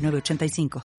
8985.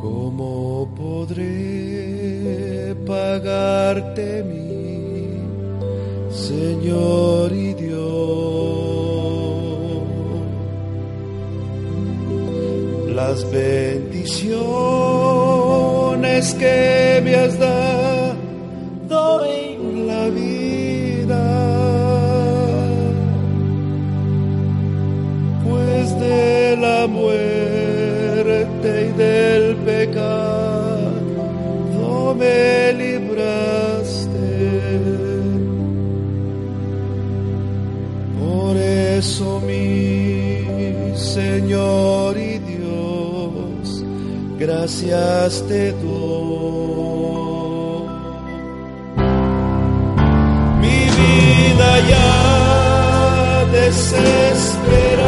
¿Cómo podré pagarte mi Señor y Dios? Las bendiciones que me has dado gracias te doy. Mi vida ya desesperada,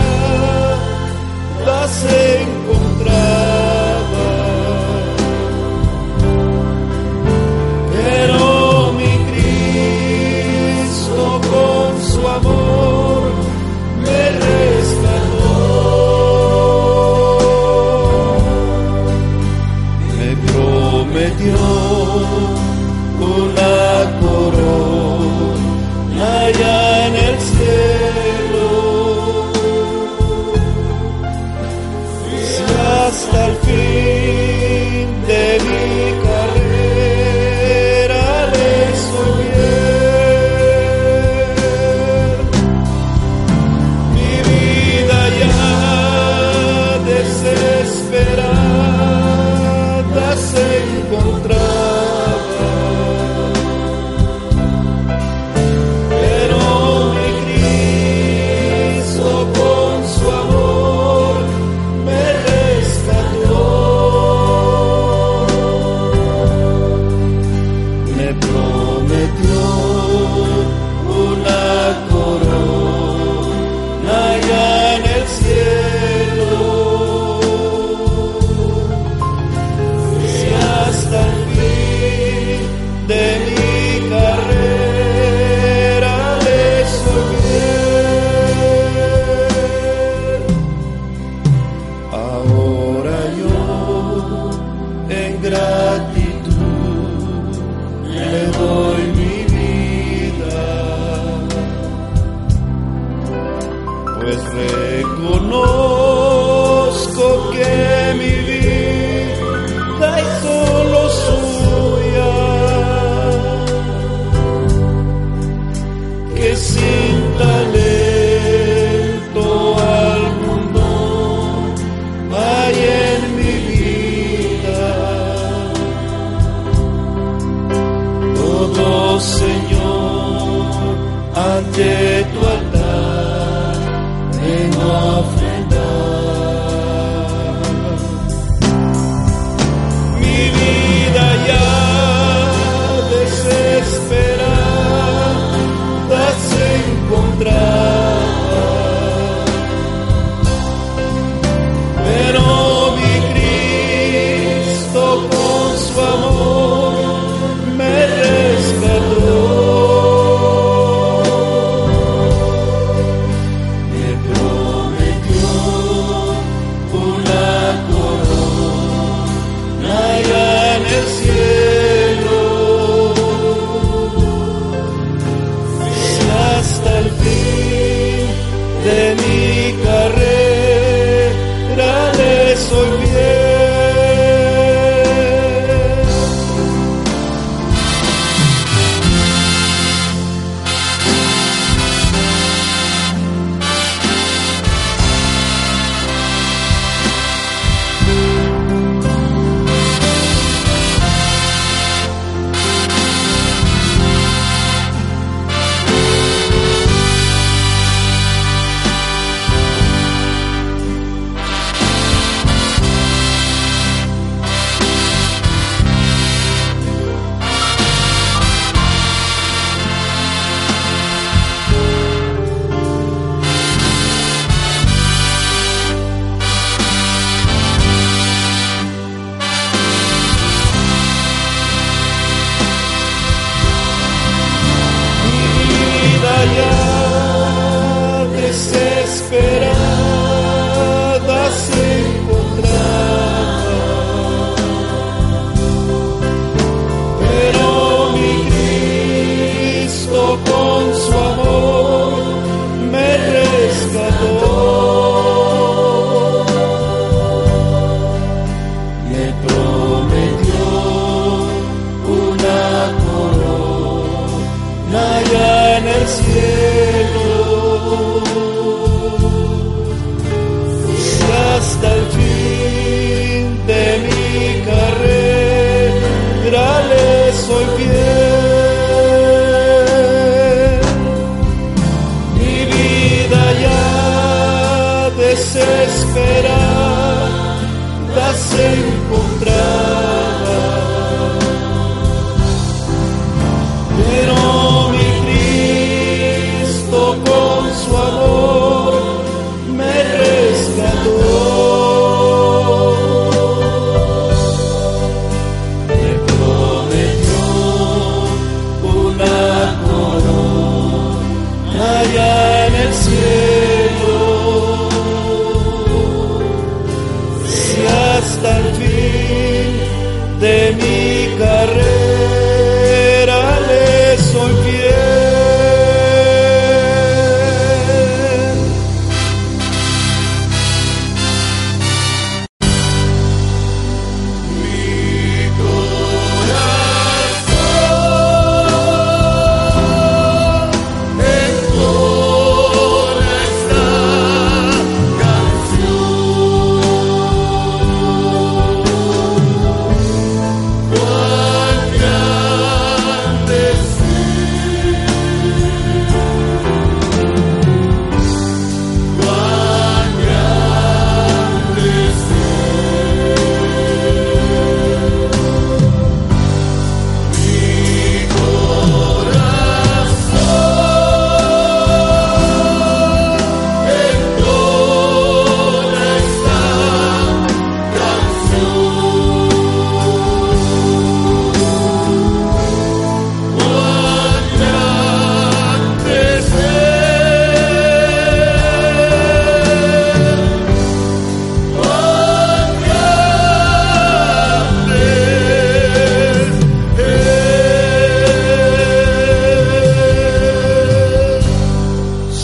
la me dio una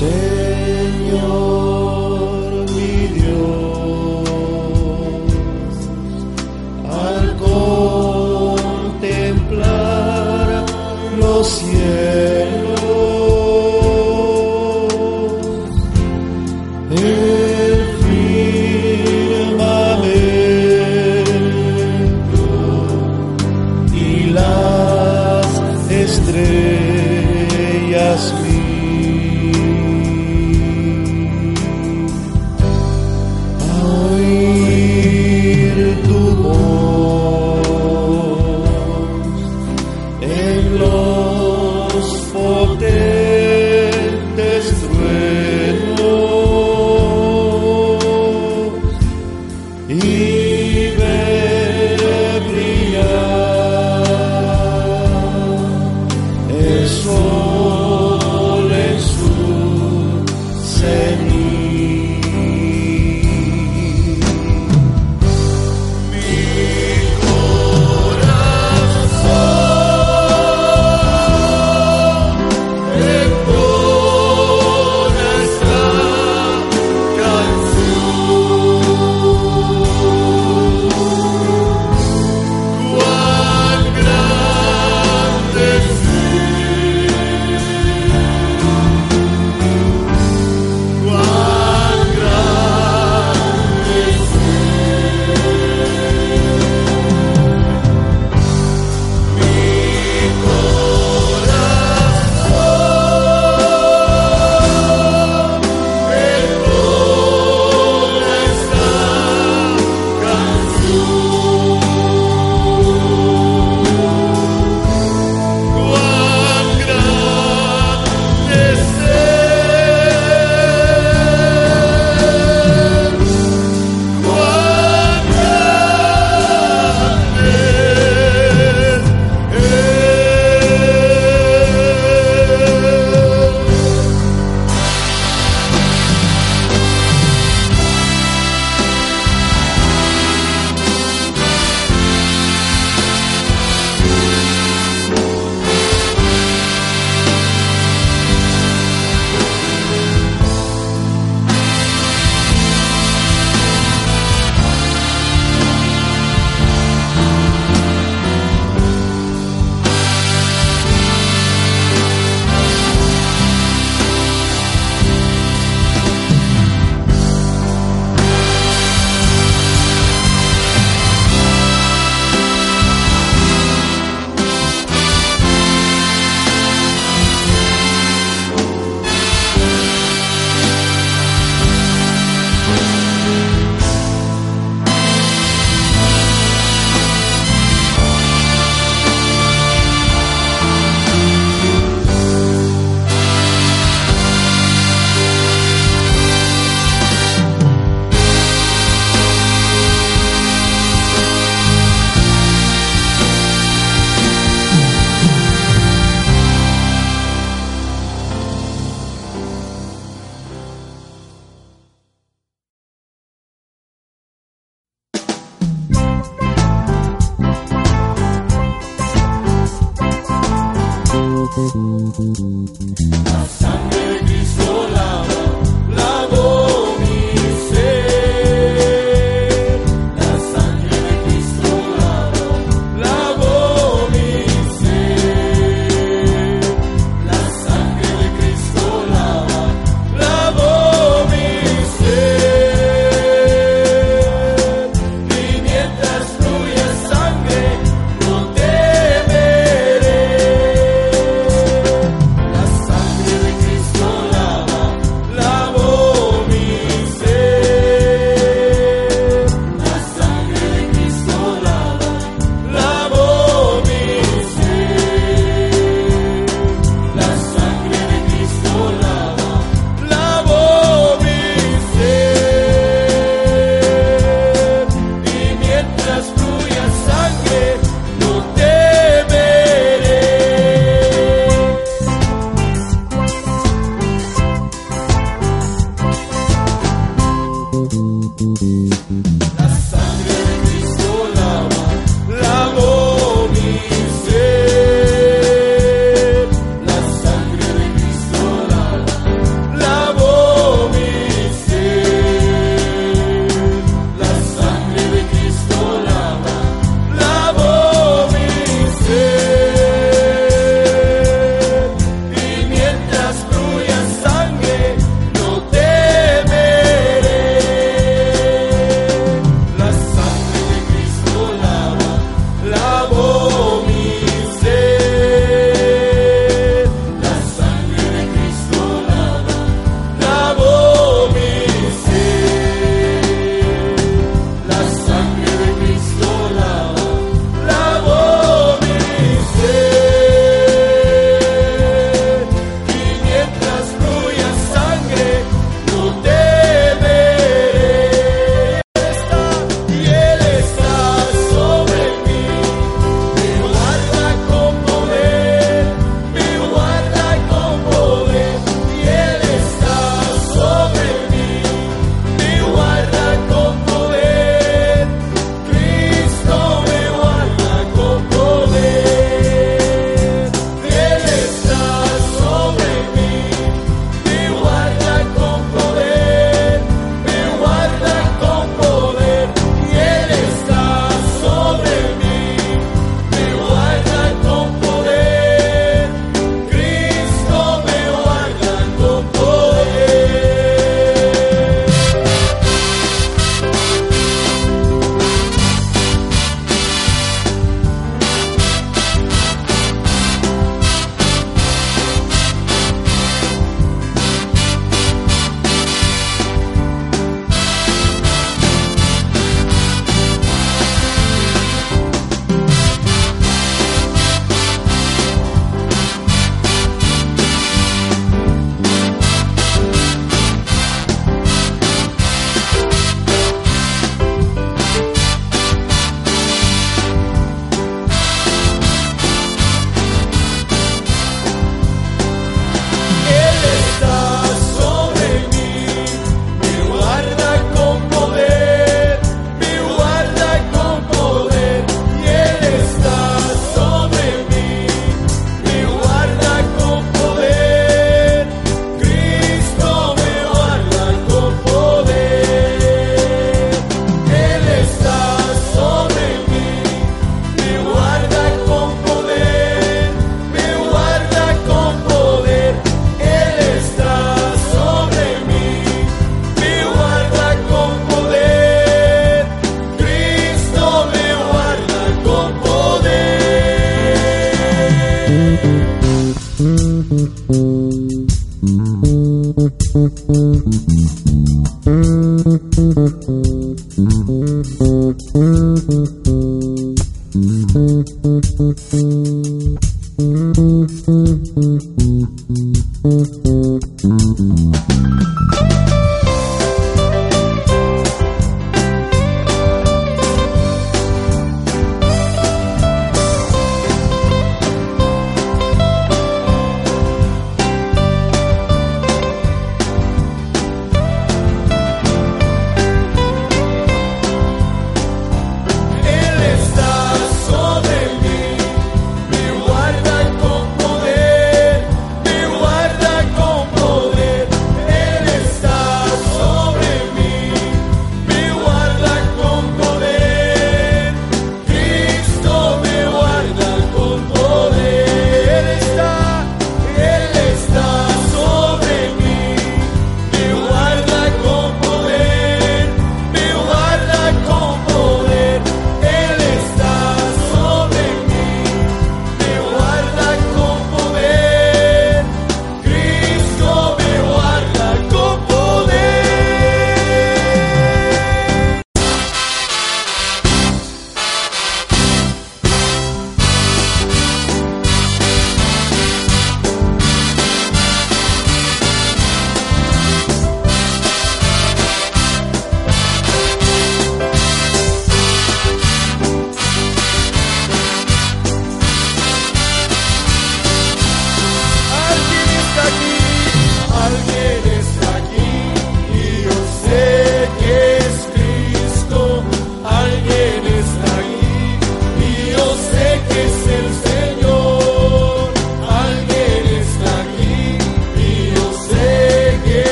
Señor.